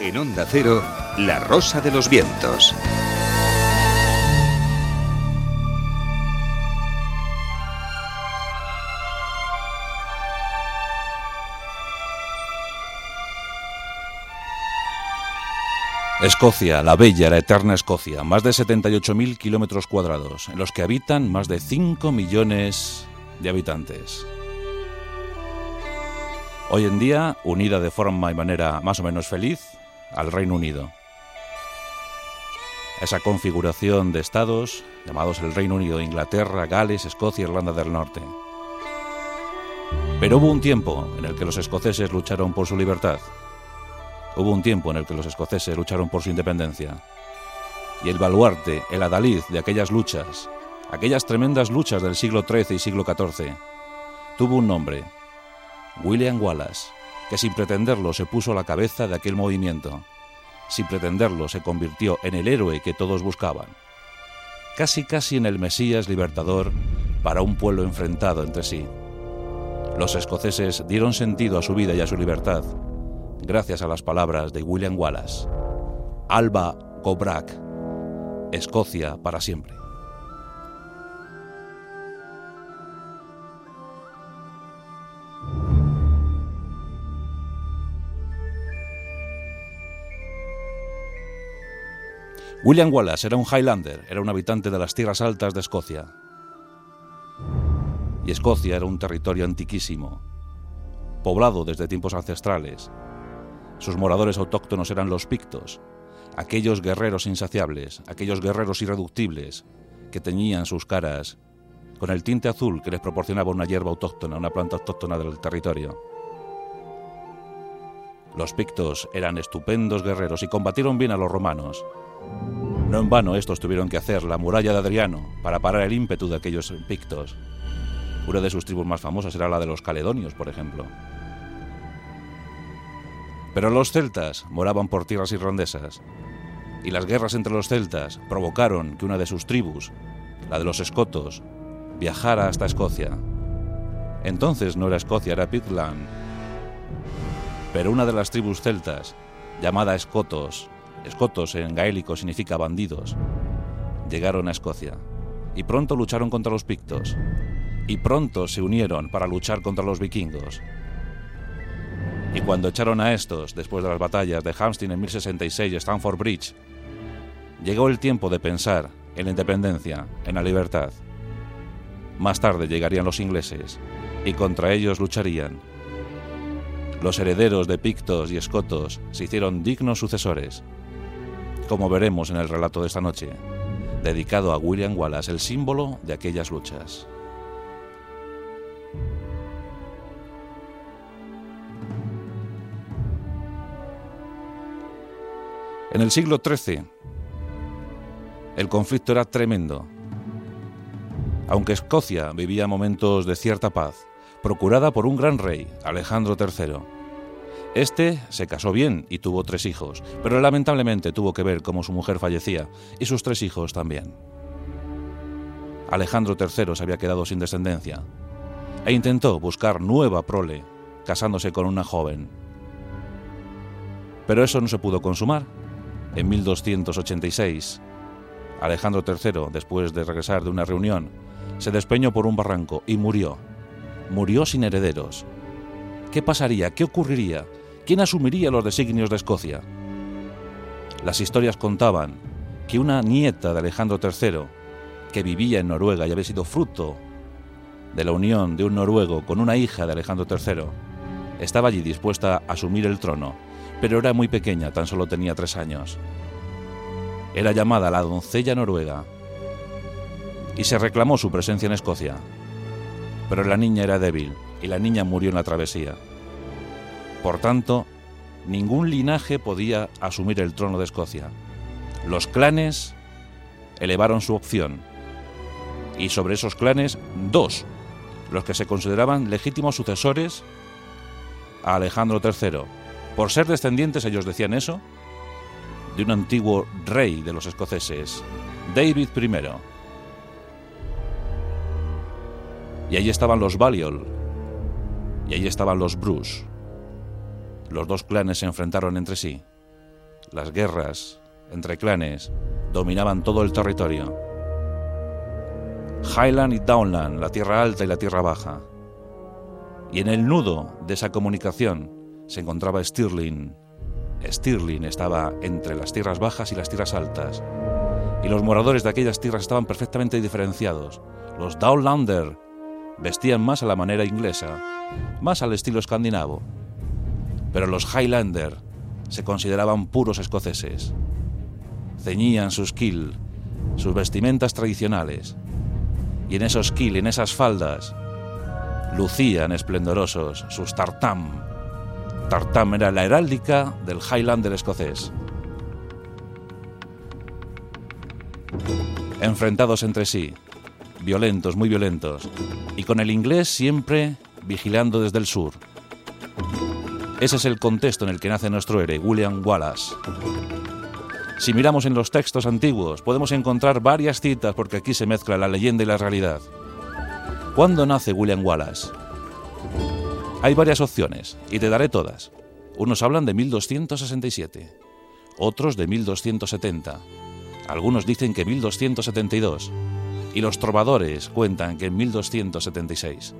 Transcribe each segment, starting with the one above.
En Onda Cero, La Rosa de los Vientos. Escocia, la bella, la eterna Escocia, más de 78.000 kilómetros cuadrados, en los que habitan más de 5 millones de habitantes. Hoy en día, unida de forma y manera más o menos feliz al Reino Unido. Esa configuración de estados llamados el Reino Unido, Inglaterra, Gales, Escocia, Irlanda del Norte. Pero hubo un tiempo en el que los escoceses lucharon por su libertad Hubo un tiempo en el que los escoceses lucharon por su independencia. Y el baluarte, el adalid de aquellas luchas, aquellas tremendas luchas del siglo XIII y siglo XIV, tuvo un nombre, William Wallace, que sin pretenderlo se puso a la cabeza de aquel movimiento. Sin pretenderlo se convirtió en el héroe que todos buscaban. Casi casi en el Mesías libertador para un pueblo enfrentado entre sí. Los escoceses dieron sentido a su vida y a su libertad gracias a las palabras de William Wallace. Alba Cobrak, Escocia para siempre. William Wallace era un Highlander, era un habitante de las tierras altas de Escocia. Y Escocia era un territorio antiquísimo, poblado desde tiempos ancestrales, sus moradores autóctonos eran los pictos, aquellos guerreros insaciables, aquellos guerreros irreductibles que teñían sus caras con el tinte azul que les proporcionaba una hierba autóctona, una planta autóctona del territorio. Los pictos eran estupendos guerreros y combatieron bien a los romanos. No en vano estos tuvieron que hacer la muralla de Adriano para parar el ímpetu de aquellos pictos. Una de sus tribus más famosas era la de los caledonios, por ejemplo. Pero los celtas moraban por tierras irlandesas, y las guerras entre los celtas provocaron que una de sus tribus, la de los escotos, viajara hasta Escocia. Entonces no era Escocia, era Pitland. Pero una de las tribus celtas, llamada escotos, escotos en gaélico significa bandidos, llegaron a Escocia y pronto lucharon contra los pictos y pronto se unieron para luchar contra los vikingos. Y cuando echaron a estos, después de las batallas de Hamstein en 1066 y Stamford Bridge, llegó el tiempo de pensar en la independencia, en la libertad. Más tarde llegarían los ingleses y contra ellos lucharían. Los herederos de pictos y escotos se hicieron dignos sucesores, como veremos en el relato de esta noche, dedicado a William Wallace, el símbolo de aquellas luchas. En el siglo XIII, el conflicto era tremendo. Aunque Escocia vivía momentos de cierta paz, procurada por un gran rey, Alejandro III. Este se casó bien y tuvo tres hijos, pero lamentablemente tuvo que ver cómo su mujer fallecía y sus tres hijos también. Alejandro III se había quedado sin descendencia e intentó buscar nueva prole, casándose con una joven. Pero eso no se pudo consumar en 1286. Alejandro III, después de regresar de una reunión, se despeñó por un barranco y murió. Murió sin herederos. ¿Qué pasaría? ¿Qué ocurriría? ¿Quién asumiría los designios de Escocia? Las historias contaban que una nieta de Alejandro III, que vivía en Noruega y había sido fruto de la unión de un noruego con una hija de Alejandro III, estaba allí dispuesta a asumir el trono pero era muy pequeña, tan solo tenía tres años. Era llamada la doncella noruega y se reclamó su presencia en Escocia. Pero la niña era débil y la niña murió en la travesía. Por tanto, ningún linaje podía asumir el trono de Escocia. Los clanes elevaron su opción y sobre esos clanes dos, los que se consideraban legítimos sucesores a Alejandro III, por ser descendientes, ellos decían eso, de un antiguo rey de los escoceses, David I. Y allí estaban los Balliol, y allí estaban los Bruce. Los dos clanes se enfrentaron entre sí, las guerras entre clanes dominaban todo el territorio. Highland y Downland, la tierra alta y la tierra baja. Y en el nudo de esa comunicación se encontraba Stirling. Stirling estaba entre las tierras bajas y las tierras altas. Y los moradores de aquellas tierras estaban perfectamente diferenciados. Los Downlander vestían más a la manera inglesa, más al estilo escandinavo. Pero los Highlander se consideraban puros escoceses. Ceñían sus kill, sus vestimentas tradicionales, y en esos kill, en esas faldas, lucían esplendorosos sus tartam. Tartam era la heráldica del Highlander escocés. Enfrentados entre sí, violentos, muy violentos, y con el inglés siempre vigilando desde el sur. Ese es el contexto en el que nace nuestro héroe, William Wallace. Si miramos en los textos antiguos, podemos encontrar varias citas porque aquí se mezcla la leyenda y la realidad. ¿Cuándo nace William Wallace? Hay varias opciones, y te daré todas. Unos hablan de 1267, otros de 1270, algunos dicen que 1272, y los trovadores cuentan que en 1276.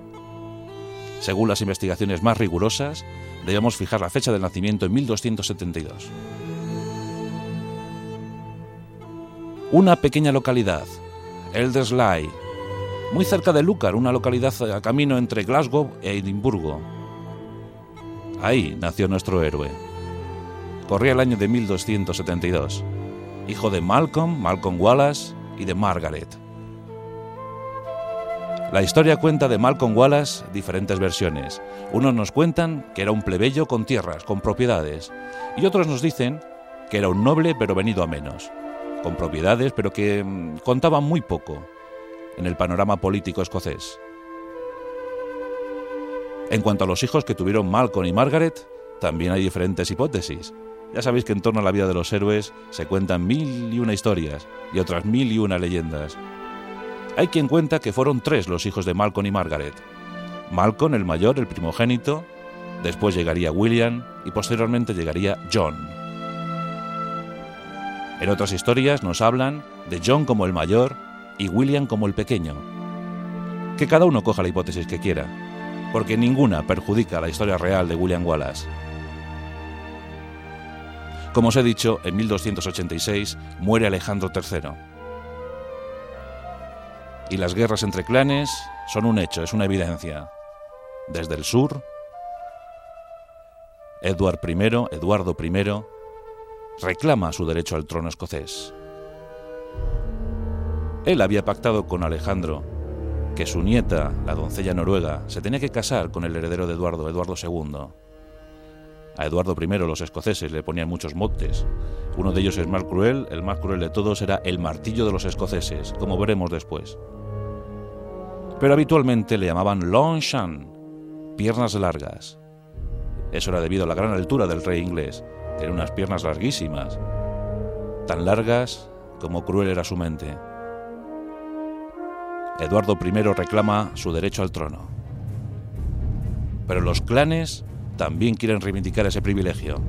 Según las investigaciones más rigurosas, debemos fijar la fecha del nacimiento en 1272. Una pequeña localidad, Elderslie, muy cerca de Lucar, una localidad a camino entre Glasgow e Edimburgo. Ahí nació nuestro héroe. Corría el año de 1272, hijo de Malcolm, Malcolm Wallace y de Margaret. La historia cuenta de Malcolm Wallace diferentes versiones. Unos nos cuentan que era un plebeyo con tierras, con propiedades, y otros nos dicen que era un noble pero venido a menos, con propiedades pero que mm, contaba muy poco en el panorama político escocés. En cuanto a los hijos que tuvieron Malcolm y Margaret, también hay diferentes hipótesis. Ya sabéis que en torno a la vida de los héroes se cuentan mil y una historias y otras mil y una leyendas. Hay quien cuenta que fueron tres los hijos de Malcolm y Margaret. Malcolm, el mayor, el primogénito, después llegaría William y posteriormente llegaría John. En otras historias nos hablan de John como el mayor y William como el pequeño. Que cada uno coja la hipótesis que quiera, porque ninguna perjudica la historia real de William Wallace. Como os he dicho, en 1286 muere Alejandro III y las guerras entre clanes son un hecho, es una evidencia. Desde el sur, Edward I, Eduardo I, reclama su derecho al trono escocés. Él había pactado con Alejandro que su nieta, la doncella noruega, se tenía que casar con el heredero de Eduardo, Eduardo II. A Eduardo I los escoceses le ponían muchos motes. Uno de ellos es más cruel, el más cruel de todos era el martillo de los escoceses, como veremos después pero habitualmente le llamaban Longshan, piernas largas. Eso era debido a la gran altura del rey inglés, tenía unas piernas larguísimas, tan largas como cruel era su mente. Eduardo I reclama su derecho al trono. Pero los clanes también quieren reivindicar ese privilegio.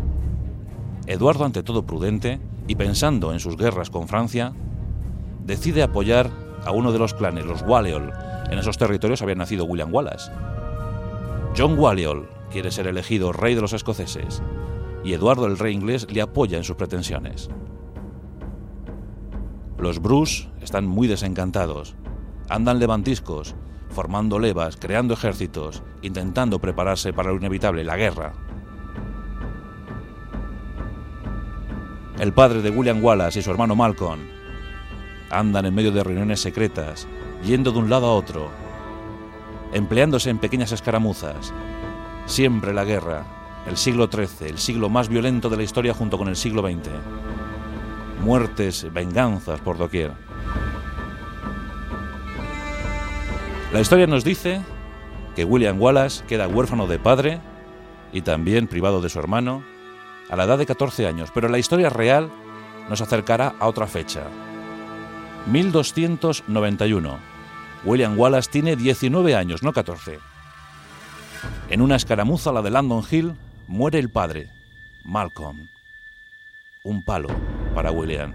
Eduardo, ante todo prudente y pensando en sus guerras con Francia, decide apoyar a uno de los clanes, los Waleol, en esos territorios había nacido William Wallace. John Walliol quiere ser elegido rey de los escoceses y Eduardo el rey inglés le apoya en sus pretensiones. Los Bruce están muy desencantados, andan levantiscos, formando levas, creando ejércitos, intentando prepararse para lo inevitable, la guerra. El padre de William Wallace y su hermano Malcolm andan en medio de reuniones secretas, yendo de un lado a otro, empleándose en pequeñas escaramuzas. Siempre la guerra, el siglo XIII, el siglo más violento de la historia junto con el siglo XX. Muertes, venganzas por doquier. La historia nos dice que William Wallace queda huérfano de padre y también privado de su hermano a la edad de 14 años, pero la historia real nos acercará a otra fecha, 1291 William Wallace tiene 19 años, no 14. En una escaramuza, la de Landon Hill, muere el padre, Malcolm. un palo para William.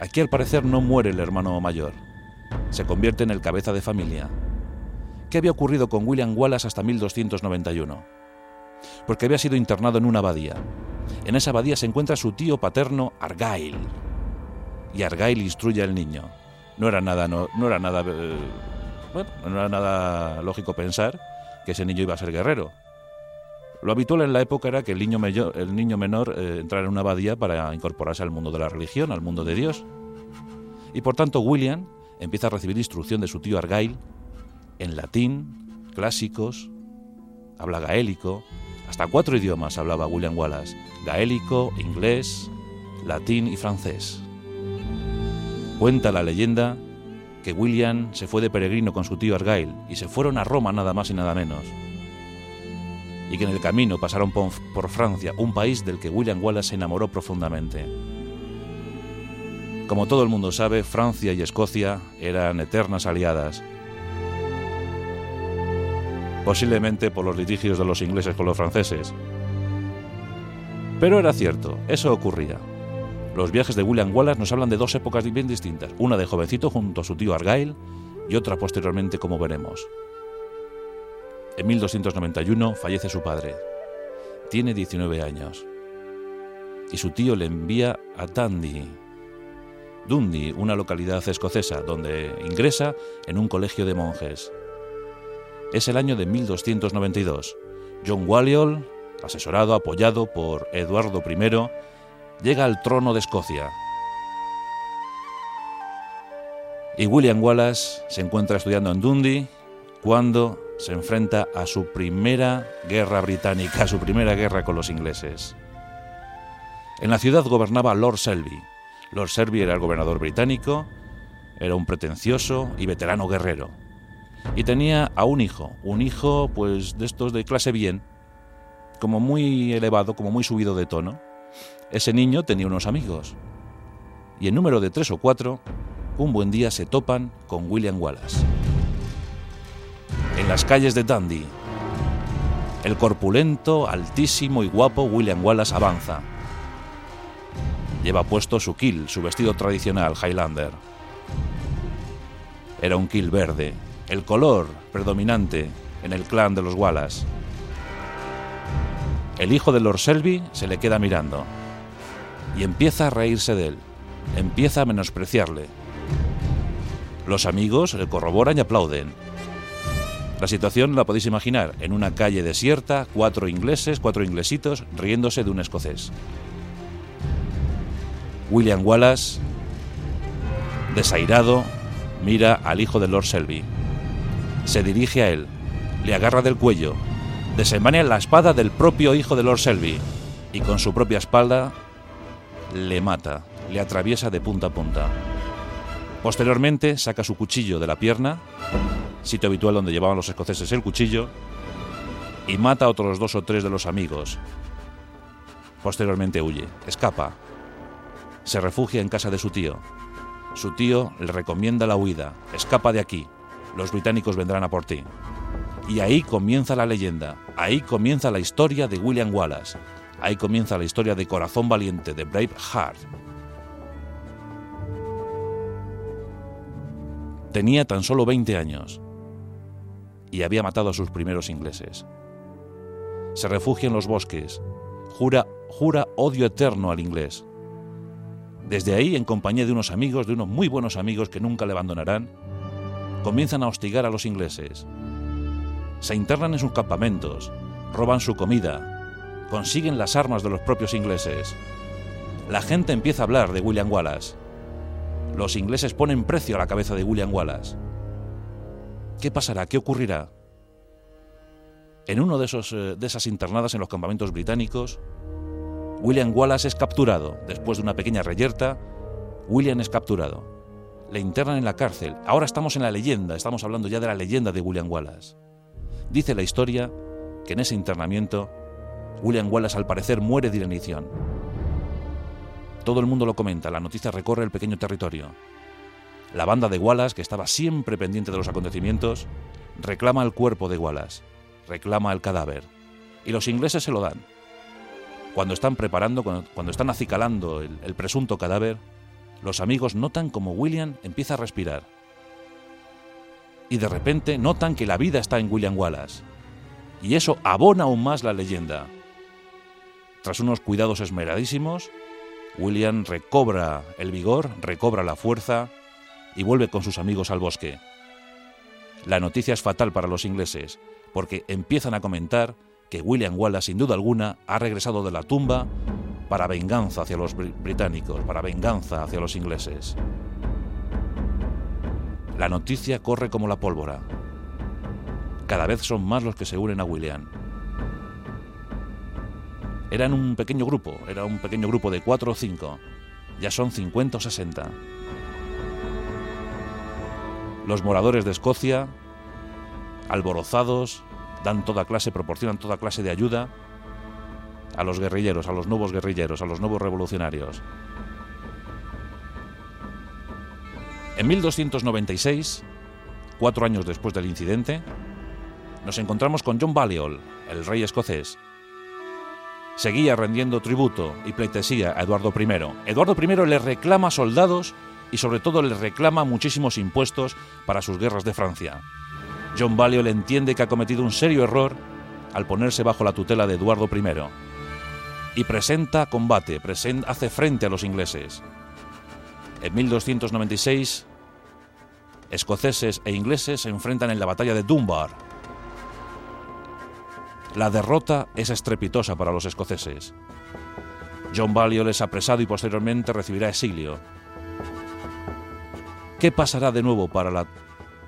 Aquí al parecer no muere el hermano mayor, se convierte en el cabeza de familia. ¿Qué había ocurrido con William Wallace hasta 1291? Porque había sido internado en una abadía. En esa abadía se encuentra su tío paterno Argyle. Y Argyle instruye al niño. No era nada, no, era nada, eh, bueno, no era nada lógico pensar que ese niño iba a ser guerrero. Lo habitual en la época era que el niño, el niño menor eh, entrara en una abadía para incorporarse al mundo de la religión, al mundo de Dios. Y por tanto William empieza a recibir instrucción de su tío Argyle en latín, clásicos, habla gaélico, hasta cuatro idiomas hablaba William Wallace, gaélico, inglés, latín y francés. Cuenta la leyenda que William se fue de peregrino con su tío Argyle y se fueron a Roma nada más y nada menos y que en el camino pasaron por Francia, un país del que William Wallace se enamoró profundamente. Como todo el mundo sabe, Francia y Escocia eran eternas aliadas, posiblemente por los litigios de los ingleses con los franceses. Pero era cierto, eso ocurría. Los viajes de William Wallace nos hablan de dos épocas bien distintas, una de jovencito junto a su tío Argyle y otra posteriormente como veremos. En 1291 fallece su padre. Tiene 19 años. Y su tío le envía a Dundee, Dundee, una localidad escocesa, donde ingresa en un colegio de monjes. Es el año de 1292. John Balliol, asesorado, apoyado por Eduardo I, llega al trono de Escocia. Y William Wallace se encuentra estudiando en Dundee cuando se enfrenta a su primera guerra británica, a su primera guerra con los ingleses. En la ciudad gobernaba Lord Selby. Lord Selby era el gobernador británico, era un pretencioso y veterano guerrero. Y tenía a un hijo, un hijo pues de estos de clase bien, como muy elevado, como muy subido de tono. Ese niño tenía unos amigos. Y en número de tres o cuatro, un buen día se topan con William Wallace en las calles de Dundee. El corpulento, altísimo y guapo William Wallace avanza. Lleva puesto su kill, su vestido tradicional Highlander. Era un kill verde, el color predominante en el clan de los Wallace. El hijo de Lord Selby se le queda mirando y empieza a reírse de él, empieza a menospreciarle. Los amigos le corroboran y aplauden, la situación la podéis imaginar, en una calle desierta, cuatro ingleses, cuatro inglesitos, riéndose de un escocés. William Wallace, desairado, mira al hijo de Lord Selby. Se dirige a él, le agarra del cuello, desenvaina la espada del propio hijo de Lord Selby y con su propia espalda le mata, le atraviesa de punta a punta. Posteriormente saca su cuchillo de la pierna sitio habitual donde llevaban los escoceses el cuchillo, y mata a otros dos o tres de los amigos. Posteriormente huye, escapa, se refugia en casa de su tío. Su tío le recomienda la huida, escapa de aquí, los británicos vendrán a por ti. Y ahí comienza la leyenda, ahí comienza la historia de William Wallace, ahí comienza la historia de Corazón Valiente, de Brave Heart. Tenía tan solo 20 años y había matado a sus primeros ingleses. Se refugia en los bosques, jura, jura odio eterno al inglés. Desde ahí, en compañía de unos amigos, de unos muy buenos amigos que nunca le abandonarán, comienzan a hostigar a los ingleses. Se internan en sus campamentos, roban su comida, consiguen las armas de los propios ingleses. La gente empieza a hablar de William Wallace. Los ingleses ponen precio a la cabeza de William Wallace. ¿Qué pasará? ¿Qué ocurrirá? En uno de, esos, eh, de esas internadas en los campamentos británicos, William Wallace es capturado. Después de una pequeña reyerta, William es capturado. Le internan en la cárcel. Ahora estamos en la leyenda, estamos hablando ya de la leyenda de William Wallace. Dice la historia que en ese internamiento, William Wallace al parecer muere de inanición. Todo el mundo lo comenta, la noticia recorre el pequeño territorio. La banda de Wallace, que estaba siempre pendiente de los acontecimientos, reclama el cuerpo de Wallace, reclama el cadáver, y los ingleses se lo dan. Cuando están preparando, cuando, están acicalando el presunto cadáver, los amigos notan como William empieza a respirar. Y de repente notan que la vida está en William Wallace. Y eso abona aún más la leyenda. Tras unos cuidados esmeradísimos, William recobra el vigor, recobra la fuerza y vuelve con sus amigos al bosque. La noticia es fatal para los ingleses, porque empiezan a comentar que William Wallace, sin duda alguna, ha regresado de la tumba para venganza hacia los británicos, para venganza hacia los ingleses. La noticia corre como la pólvora. Cada vez son más los que se unen a William. Eran un pequeño grupo, era un pequeño grupo de cuatro o cinco. Ya son 50 o 60. Los moradores de Escocia, alborozados, dan toda clase, proporcionan toda clase de ayuda a los guerrilleros, a los nuevos guerrilleros, a los nuevos revolucionarios. En 1296, cuatro años después del incidente, nos encontramos con John Balliol, el rey escocés. Seguía rendiendo tributo y pleitesía a Eduardo I. Eduardo I le reclama soldados y sobre todo le reclama muchísimos impuestos para sus guerras de Francia. John Balliol entiende que ha cometido un serio error al ponerse bajo la tutela de Eduardo I y presenta combate, hace frente a los ingleses. En 1296, escoceses e ingleses se enfrentan en la batalla de Dunbar. La derrota es estrepitosa para los escoceses. John Balliol es apresado y posteriormente recibirá exilio. ¿Qué pasará de nuevo para la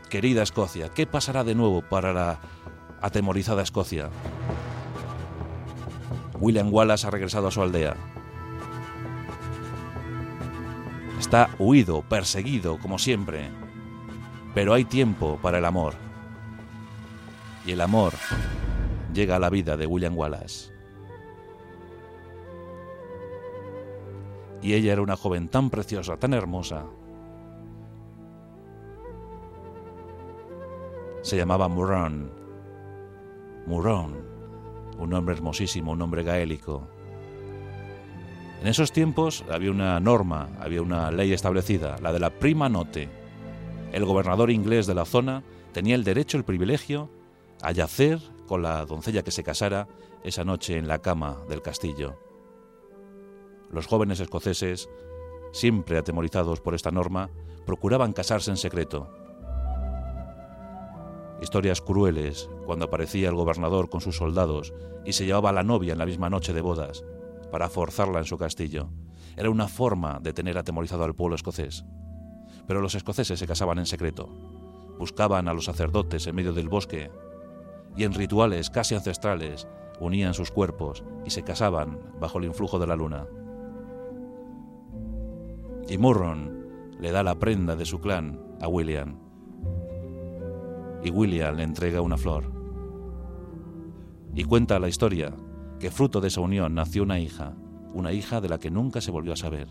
querida Escocia? ¿Qué pasará de nuevo para la atemorizada Escocia? William Wallace ha regresado a su aldea. Está huido, perseguido, como siempre. Pero hay tiempo para el amor. Y el amor llega a la vida de William Wallace. Y ella era una joven tan preciosa, tan hermosa. Se llamaba Muron. Muron un nombre hermosísimo, un nombre gaélico. En esos tiempos había una norma, había una ley establecida, la de la prima note. El gobernador inglés de la zona tenía el derecho, el privilegio, a yacer con la doncella que se casara esa noche en la cama del castillo. Los jóvenes escoceses, siempre atemorizados por esta norma, procuraban casarse en secreto historias crueles cuando aparecía el gobernador con sus soldados y se llevaba a la novia en la misma noche de bodas para forzarla en su castillo. Era una forma de tener atemorizado al pueblo escocés. Pero los escoceses se casaban en secreto, buscaban a los sacerdotes en medio del bosque y en rituales casi ancestrales unían sus cuerpos y se casaban bajo el influjo de la luna. Y Murron le da la prenda de su clan a William y William le entrega una flor. Y cuenta la historia que fruto de esa unión nació una hija, una hija de la que nunca se volvió a saber.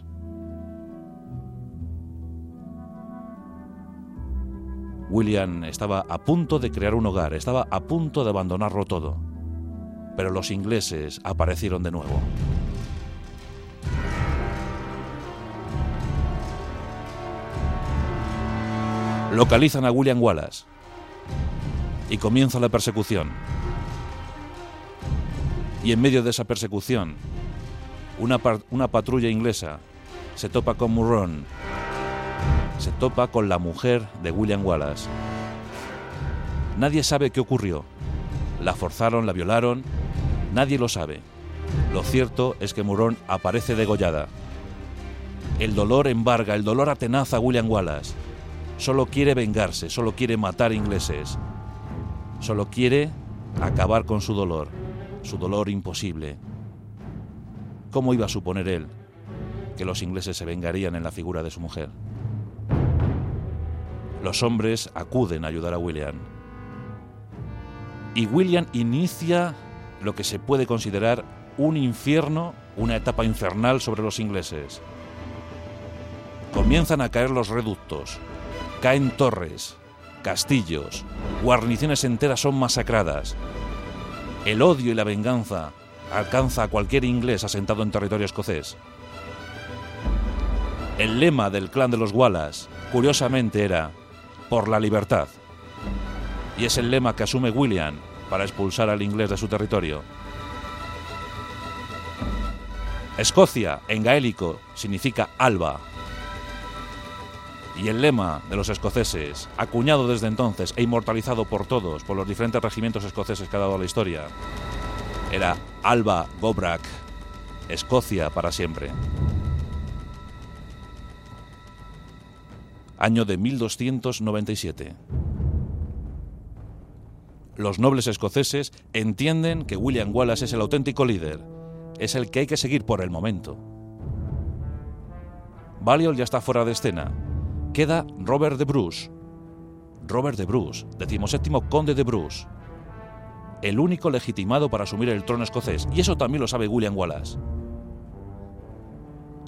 William estaba a punto de crear un hogar, estaba a punto de abandonarlo todo, pero los ingleses aparecieron de nuevo. Localizan a William Wallace, y comienza la persecución. Y en medio de esa persecución, una, una patrulla inglesa se topa con Murron, se topa con la mujer de William Wallace. Nadie sabe qué ocurrió. La forzaron, la violaron, nadie lo sabe. Lo cierto es que Murron aparece degollada. El dolor embarga, el dolor atenaza a William Wallace. Solo quiere vengarse, solo quiere matar ingleses. Solo quiere acabar con su dolor, su dolor imposible. ¿Cómo iba a suponer él que los ingleses se vengarían en la figura de su mujer? Los hombres acuden a ayudar a William. Y William inicia lo que se puede considerar un infierno, una etapa infernal sobre los ingleses. Comienzan a caer los reductos, caen torres, castillos, guarniciones enteras son masacradas. El odio y la venganza alcanza a cualquier inglés asentado en territorio escocés. El lema del clan de los Wallace, curiosamente, era por la libertad. Y es el lema que asume William para expulsar al inglés de su territorio. Escocia, en gaélico, significa alba. Y el lema de los escoceses, acuñado desde entonces e inmortalizado por todos, por los diferentes regimientos escoceses que ha dado la historia, era Alba Gobrak, Escocia para siempre. Año de 1297. Los nobles escoceses entienden que William Wallace es el auténtico líder, es el que hay que seguir por el momento. Balliol ya está fuera de escena. Queda Robert de Bruce. Robert de Bruce, decimoséptimo conde de Bruce. El único legitimado para asumir el trono escocés, y eso también lo sabe William Wallace.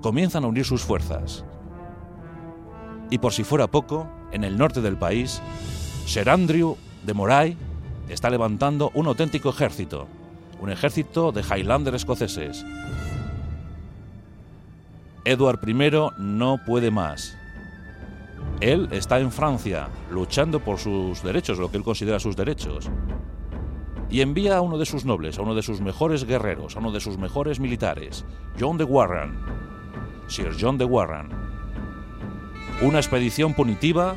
Comienzan a unir sus fuerzas. Y por si fuera poco, en el norte del país, Sir Andrew de Moray está levantando un auténtico ejército, un ejército de Highlander escoceses. Edward I no puede más. Él está en Francia, luchando por sus derechos, lo que él considera sus derechos. Y envía a uno de sus nobles, a uno de sus mejores guerreros, a uno de sus mejores militares, John de Warren, Sir John de Warren. Una expedición punitiva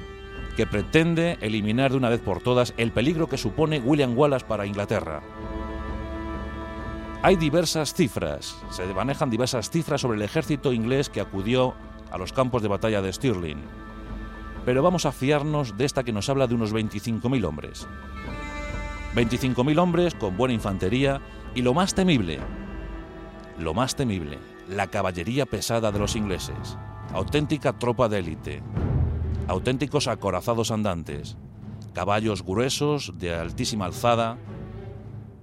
que pretende eliminar de una vez por todas el peligro que supone William Wallace para Inglaterra. Hay diversas cifras, se manejan diversas cifras sobre el ejército inglés que acudió a los campos de batalla de Stirling, pero vamos a fiarnos de esta que nos habla de unos 25.000 hombres. 25.000 hombres con buena infantería y lo más temible, lo más temible, la caballería pesada de los ingleses, auténtica tropa de élite, auténticos acorazados andantes, caballos gruesos de altísima alzada,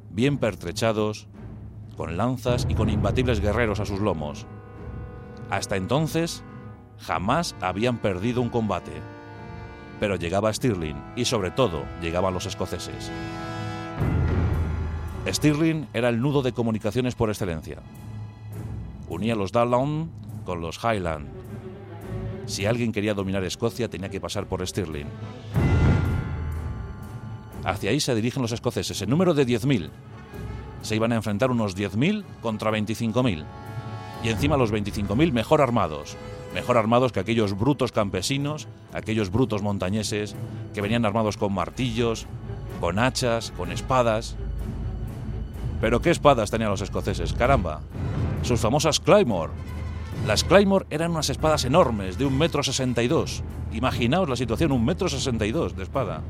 bien pertrechados, con lanzas y con imbatibles guerreros a sus lomos. Hasta entonces, jamás habían perdido un combate. Pero llegaba Stirling y sobre todo llegaban los escoceses. Stirling era el nudo de comunicaciones por excelencia. Unía los Dallon con los Highland. Si alguien quería dominar Escocia tenía que pasar por Stirling. Hacia ahí se dirigen los escoceses, en número de 10.000. Se iban a enfrentar unos 10.000 contra 25.000. Y encima los 25.000 mejor armados. Mejor armados que aquellos brutos campesinos, aquellos brutos montañeses que venían armados con martillos, con hachas, con espadas. Pero ¿qué espadas tenían los escoceses? Caramba. Sus famosas Claymore. Las Claymore eran unas espadas enormes, de un metro sesenta y dos. Imaginaos la situación, un metro sesenta y dos de espada.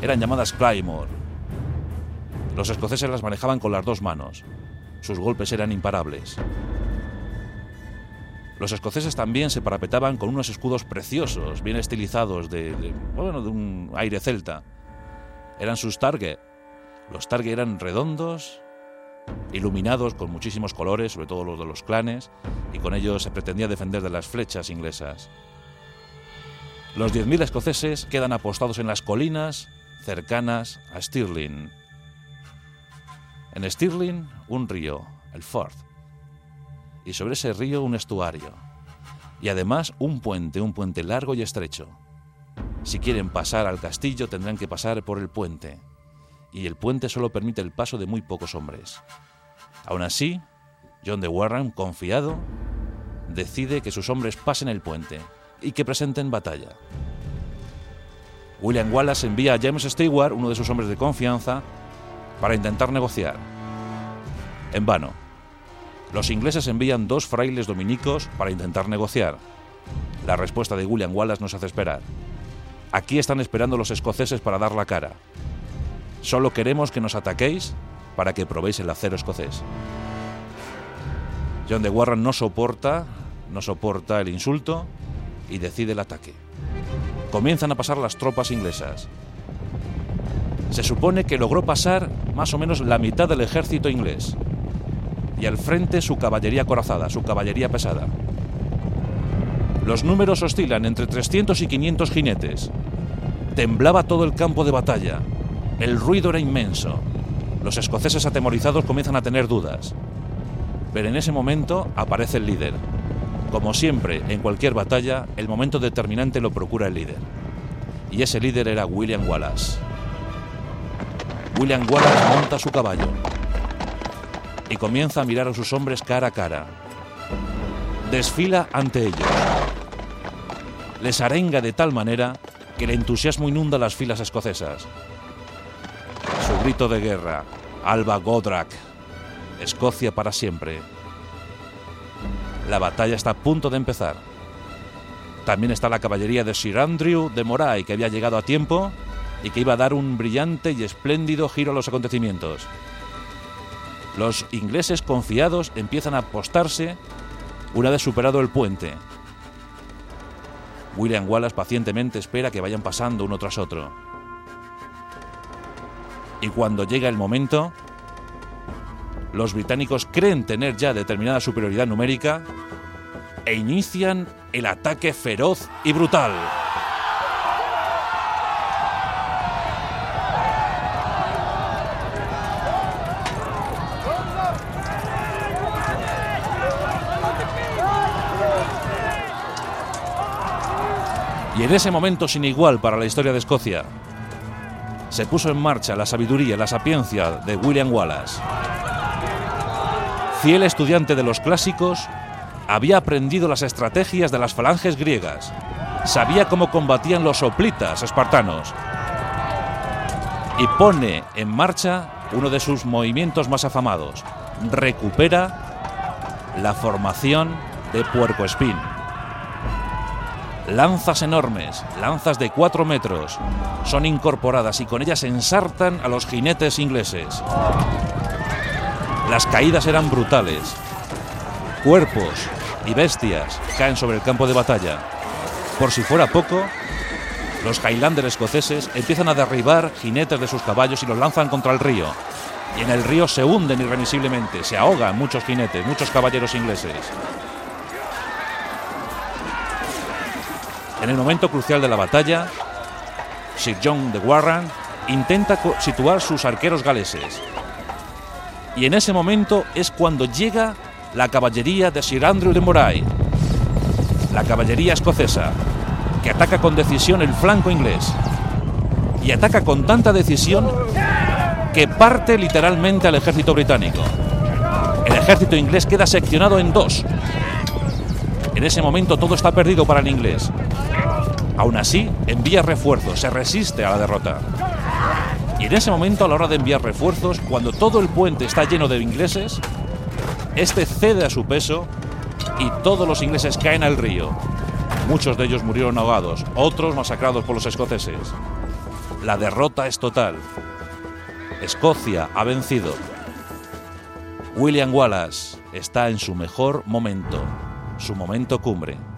Eran llamadas Claymore. Los escoceses las manejaban con las dos manos. Sus golpes eran imparables. Los escoceses también se parapetaban con unos escudos preciosos, bien estilizados, de, de, bueno, de un aire celta. Eran sus target. Los target eran redondos, iluminados con muchísimos colores, sobre todo los de los clanes, y con ellos se pretendía defender de las flechas inglesas. Los 10.000 escoceses quedan apostados en las colinas cercanas a Stirling. En Stirling, un río, el Forth, y sobre ese río un estuario, y además un puente, un puente largo y estrecho. Si quieren pasar al castillo tendrán que pasar por el puente, y el puente solo permite el paso de muy pocos hombres. Aún así, John de Warren, confiado, decide que sus hombres pasen el puente y que presenten batalla. William Wallace envía a James Stewart, uno de sus hombres de confianza, para intentar negociar. En vano. Los ingleses envían dos frailes dominicos para intentar negociar. La respuesta de William Wallace nos hace esperar. Aquí están esperando los escoceses para dar la cara. Solo queremos que nos ataquéis para que probéis el acero escocés. John de Warren no soporta, no soporta el insulto y decide el ataque. Comienzan a pasar las tropas inglesas. Se supone que logró pasar más o menos la mitad del ejército inglés. Y al frente su caballería corazada, su caballería pesada. Los números oscilan entre 300 y 500 jinetes. Temblaba todo el campo de batalla. El ruido era inmenso. Los escoceses atemorizados comienzan a tener dudas. Pero en ese momento aparece el líder. Como siempre, en cualquier batalla, el momento determinante lo procura el líder. Y ese líder era William Wallace. William Wallace monta su caballo y comienza a mirar a sus hombres cara a cara. Desfila ante ellos. Les arenga de tal manera que el entusiasmo inunda las filas escocesas. Grito de guerra, Alba Godrak, Escocia para siempre. La batalla está a punto de empezar. También está la caballería de Sir Andrew de Moray, que había llegado a tiempo y que iba a dar un brillante y espléndido giro a los acontecimientos. Los ingleses confiados empiezan a apostarse una vez superado el puente. William Wallace pacientemente espera que vayan pasando uno tras otro. Y cuando llega el momento, los británicos creen tener ya determinada superioridad numérica e inician el ataque feroz y brutal. Y en ese momento sin igual para la historia de Escocia, se puso en marcha la sabiduría, la sapiencia de William Wallace. Fiel estudiante de los clásicos, había aprendido las estrategias de las falanges griegas, sabía cómo combatían los soplitas espartanos y pone en marcha uno de sus movimientos más afamados. Recupera la formación de Puerco Espín lanzas enormes, lanzas de 4 metros, son incorporadas y con ellas ensartan a los jinetes ingleses. Las caídas eran brutales. Cuerpos y bestias caen sobre el campo de batalla. Por si fuera poco, los Highlanders escoceses empiezan a derribar jinetes de sus caballos y los lanzan contra el río. Y en el río se hunden irremisiblemente, se ahogan muchos jinetes, muchos caballeros ingleses. En el momento crucial de la batalla, Sir John de Warren intenta situar sus arqueros galeses. Y en ese momento es cuando llega la caballería de Sir Andrew de Moray, la caballería escocesa, que ataca con decisión el flanco inglés. Y ataca con tanta decisión que parte literalmente al ejército británico. El ejército inglés queda seccionado en dos. En ese momento todo está perdido para el inglés. Aún así, envía refuerzos, se resiste a la derrota. Y en ese momento, a la hora de enviar refuerzos, cuando todo el puente está lleno de ingleses, este cede a su peso y todos los ingleses caen al río. Muchos de ellos murieron ahogados, otros masacrados por los escoceses. La derrota es total. Escocia ha vencido. William Wallace está en su mejor momento, su momento cumbre.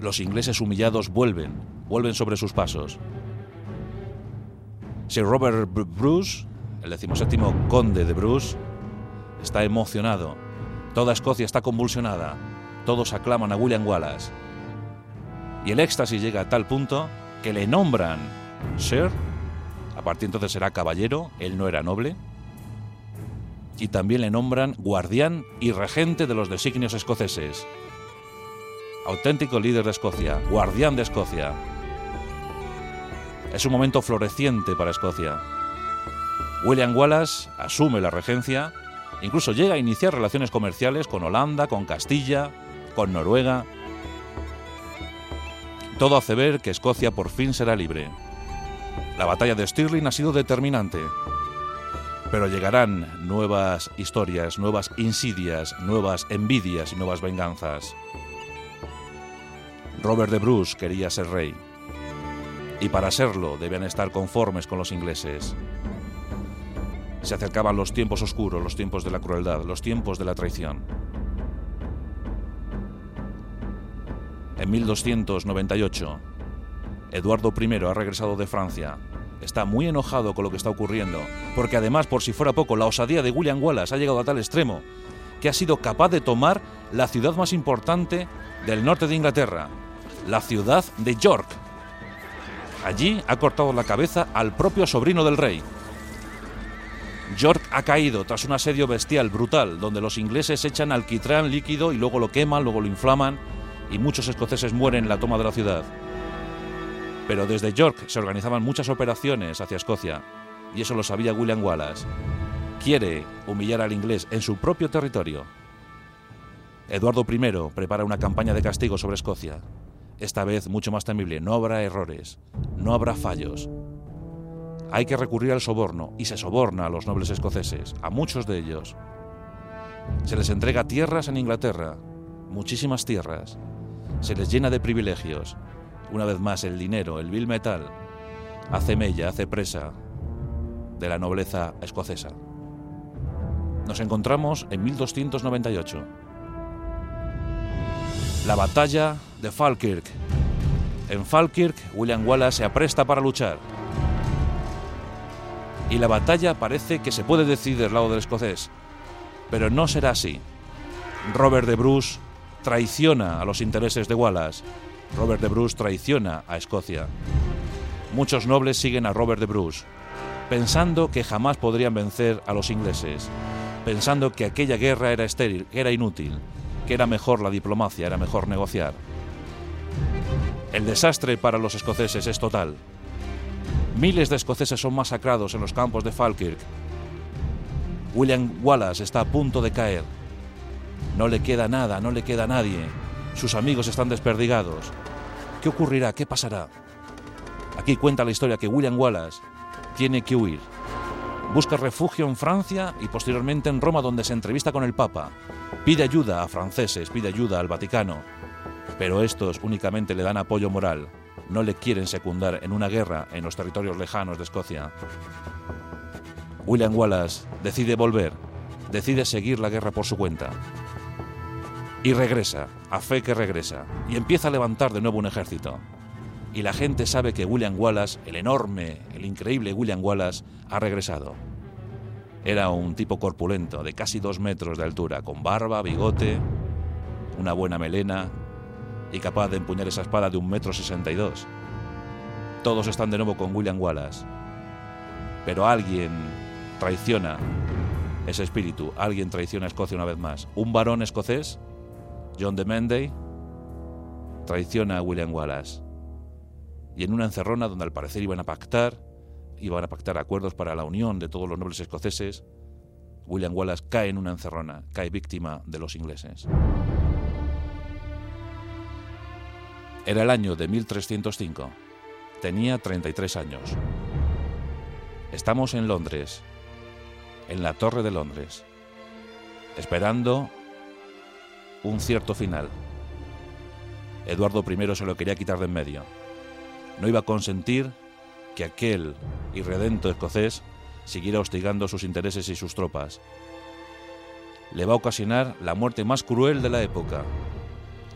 Los ingleses humillados vuelven, vuelven sobre sus pasos. Sir Robert Bruce, el decimoséptimo conde de Bruce, está emocionado. Toda Escocia está convulsionada. Todos aclaman a William Wallace. Y el éxtasis llega a tal punto que le nombran Sir. A partir de entonces será caballero, él no era noble. Y también le nombran guardián y regente de los designios escoceses auténtico líder de Escocia, guardián de Escocia. Es un momento floreciente para Escocia. William Wallace asume la regencia, incluso llega a iniciar relaciones comerciales con Holanda, con Castilla, con Noruega. Todo hace ver que Escocia por fin será libre. La batalla de Stirling ha sido determinante, pero llegarán nuevas historias, nuevas insidias, nuevas envidias y nuevas venganzas. Robert de Bruce quería ser rey. Y para serlo debían estar conformes con los ingleses. Se acercaban los tiempos oscuros, los tiempos de la crueldad, los tiempos de la traición. En 1298, Eduardo I ha regresado de Francia. Está muy enojado con lo que está ocurriendo, porque además, por si fuera poco, la osadía de William Wallace ha llegado a tal extremo que ha sido capaz de tomar la ciudad más importante del norte de Inglaterra, la ciudad de York. Allí ha cortado la cabeza al propio sobrino del rey. York ha caído tras un asedio bestial, brutal, donde los ingleses echan alquitrán líquido y luego lo queman, luego lo inflaman y muchos escoceses mueren en la toma de la ciudad. Pero desde York se organizaban muchas operaciones hacia Escocia y eso lo sabía William Wallace. Quiere humillar al inglés en su propio territorio. Eduardo I prepara una campaña de castigo sobre Escocia. Esta vez mucho más temible, no habrá errores, no habrá fallos. Hay que recurrir al soborno y se soborna a los nobles escoceses, a muchos de ellos. Se les entrega tierras en Inglaterra, muchísimas tierras. Se les llena de privilegios. Una vez más, el dinero, el vil metal, hace mella, hace presa de la nobleza escocesa. Nos encontramos en 1298. La batalla de Falkirk. En Falkirk, William Wallace se apresta para luchar. Y la batalla parece que se puede decidir del lado del escocés. Pero no será así. Robert de Bruce traiciona a los intereses de Wallace. Robert de Bruce traiciona a Escocia. Muchos nobles siguen a Robert de Bruce, pensando que jamás podrían vencer a los ingleses, pensando que aquella guerra era estéril, que era inútil, que era mejor la diplomacia, era mejor negociar. El desastre para los escoceses es total. Miles de escoceses son masacrados en los campos de Falkirk. William Wallace está a punto de caer. No le queda nada, no le queda nadie. Sus amigos están desperdigados. ¿Qué ocurrirá? ¿Qué pasará? Aquí cuenta la historia que William Wallace tiene que huir. Busca refugio en Francia y posteriormente en Roma donde se entrevista con el Papa. Pide ayuda a franceses, pide ayuda al Vaticano. Pero estos únicamente le dan apoyo moral. No le quieren secundar en una guerra en los territorios lejanos de Escocia. William Wallace decide volver, decide seguir la guerra por su cuenta. Y regresa, a fe que regresa, y empieza a levantar de nuevo un ejército. Y la gente sabe que William Wallace, el enorme, el increíble William Wallace, ha regresado. Era un tipo corpulento, de casi dos metros de altura, con barba, bigote, una buena melena y capaz de empuñar esa espada de un metro sesenta y dos. Todos están de nuevo con William Wallace. Pero alguien traiciona ese espíritu, alguien traiciona a Escocia una vez más. Un varón escocés John de Menday traiciona a William Wallace. Y en una encerrona donde al parecer iban a pactar, iban a pactar acuerdos para la unión de todos los nobles escoceses, William Wallace cae en una encerrona, cae víctima de los ingleses. Era el año de 1305. Tenía 33 años. Estamos en Londres, en la Torre de Londres, esperando un cierto final. Eduardo I se lo quería quitar de en medio. No iba a consentir que aquel irredento escocés siguiera hostigando sus intereses y sus tropas. Le va a ocasionar la muerte más cruel de la época.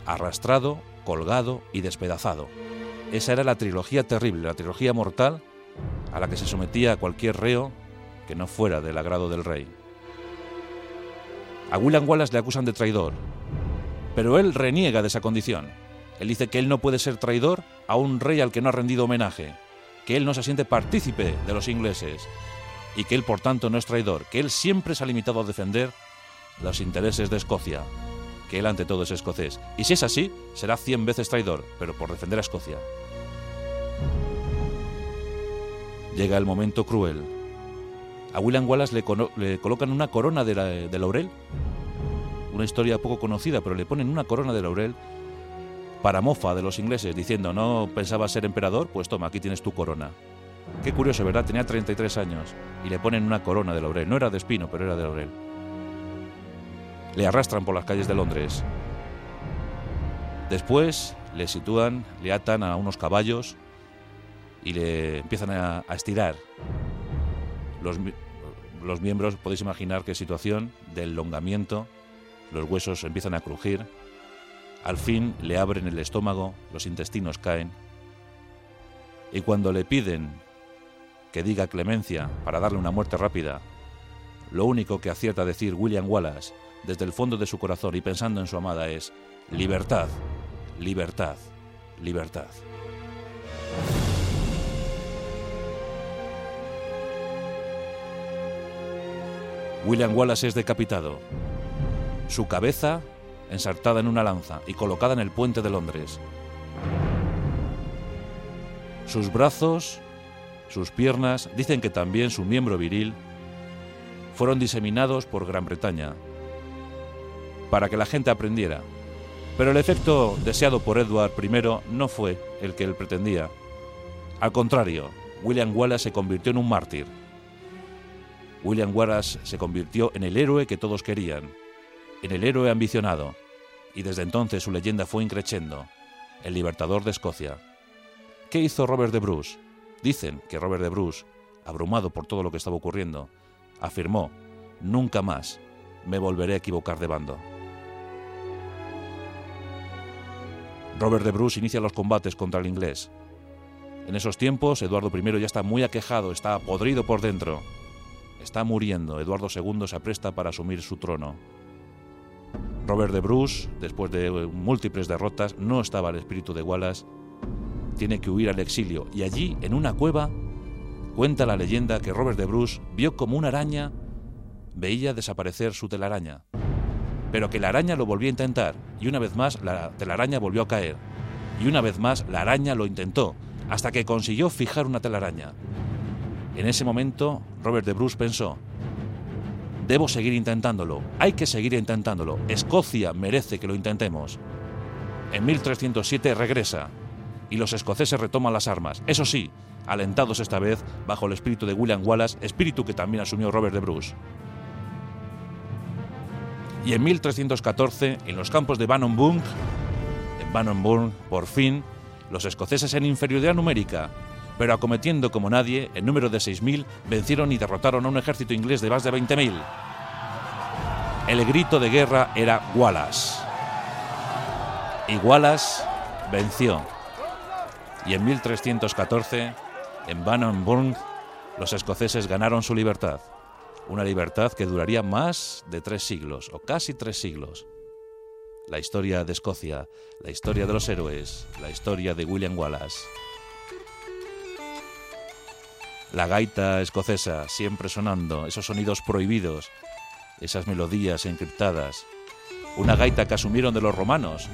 Arrastrado, colgado y despedazado. Esa era la trilogía terrible, la trilogía mortal a la que se sometía cualquier reo que no fuera del agrado del rey. A William Wallace le acusan de traidor, pero él reniega de esa condición. Él dice que él no puede ser traidor a un rey al que no ha rendido homenaje, que él no se siente partícipe de los ingleses y que él por tanto no es traidor, que él siempre se ha limitado a defender los intereses de Escocia, que él ante todo es escocés. Y si es así, será cien veces traidor, pero por defender a Escocia. Llega el momento cruel. A William Wallace le, colocan una corona de laurel una historia poco conocida, pero le ponen una corona de laurel para mofa de los ingleses, diciendo, no pensaba ser emperador, pues toma, aquí tienes tu corona. Qué curioso, ¿verdad? Tenía 33 años y le ponen una corona de laurel. No era de espino, pero era de laurel. Le arrastran por las calles de Londres. Después le sitúan, le atan a unos caballos y le empiezan a, estirar. Los, los miembros, podéis imaginar qué situación del elongamiento los huesos empiezan a crujir, al fin le abren el estómago, los intestinos caen, y cuando le piden que diga clemencia para darle una muerte rápida, lo único que acierta a decir William Wallace desde el fondo de su corazón y pensando en su amada es libertad, libertad, libertad. William Wallace es decapitado, su cabeza ensartada en una lanza y colocada en el puente de Londres, sus brazos, sus piernas, dicen que también su miembro viril, fueron diseminados por Gran Bretaña, para que la gente aprendiera. Pero el efecto deseado por Edward I no fue el que él pretendía. Al contrario, William Wallace se convirtió en un mártir. William Wallace se convirtió en el héroe que todos querían, en el héroe ambicionado, y desde entonces su leyenda fue increciendo, el libertador de Escocia. ¿Qué hizo Robert de Bruce? Dicen que Robert de Bruce, abrumado por todo lo que estaba ocurriendo, afirmó, nunca más me volveré a equivocar de bando. Robert de Bruce inicia los combates contra el inglés. En esos tiempos, Eduardo I ya está muy aquejado, está podrido por dentro. Está muriendo. Eduardo II se apresta para asumir su trono. Robert de Bruce, después de múltiples derrotas, no estaba el espíritu de Wallace. Tiene que huir al exilio y allí, en una cueva, cuenta la leyenda que Robert de Bruce vio como una araña veía desaparecer su telaraña, pero que la araña lo volvió a intentar y una vez más la telaraña volvió a caer y una vez más la araña lo intentó hasta que consiguió fijar una telaraña. En ese momento, Robert de Bruce pensó, debo seguir intentándolo, hay que seguir intentándolo, Escocia merece que lo intentemos. En 1307 regresa y los escoceses retoman las armas, eso sí, alentados esta vez bajo el espíritu de William Wallace, espíritu que también asumió Robert de Bruce. Y en 1314, en los campos de Bannockburn, en Bannockburn, por fin, los escoceses en inferioridad numérica, pero acometiendo como nadie, en número de 6.000, vencieron y derrotaron a un ejército inglés de más de 20.000. El grito de guerra era Wallace. Y Wallace venció. Y en 1314, en Bannockburn, los escoceses ganaron su libertad. Una libertad que duraría más de tres siglos, o casi tres siglos la historia de Escocia, la historia de los héroes, la historia de William Wallace. La gaita escocesa siempre sonando, esos sonidos prohibidos, esas melodías encriptadas. Una gaita que asumieron de los romanos,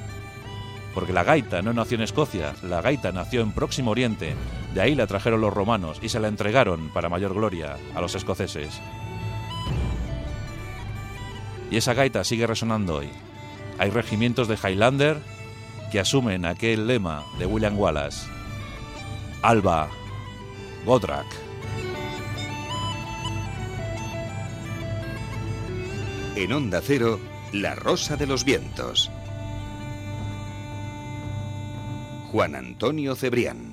porque la gaita no nació en Escocia, la gaita nació en Próximo Oriente, de ahí la trajeron los romanos y se la entregaron para mayor gloria a los escoceses. Y esa gaita sigue resonando hoy. Hay regimientos de Highlander que asumen aquel lema de William Wallace. Alba, Godrak. En Onda Cero, La Rosa de los Vientos. Juan Antonio Cebrián.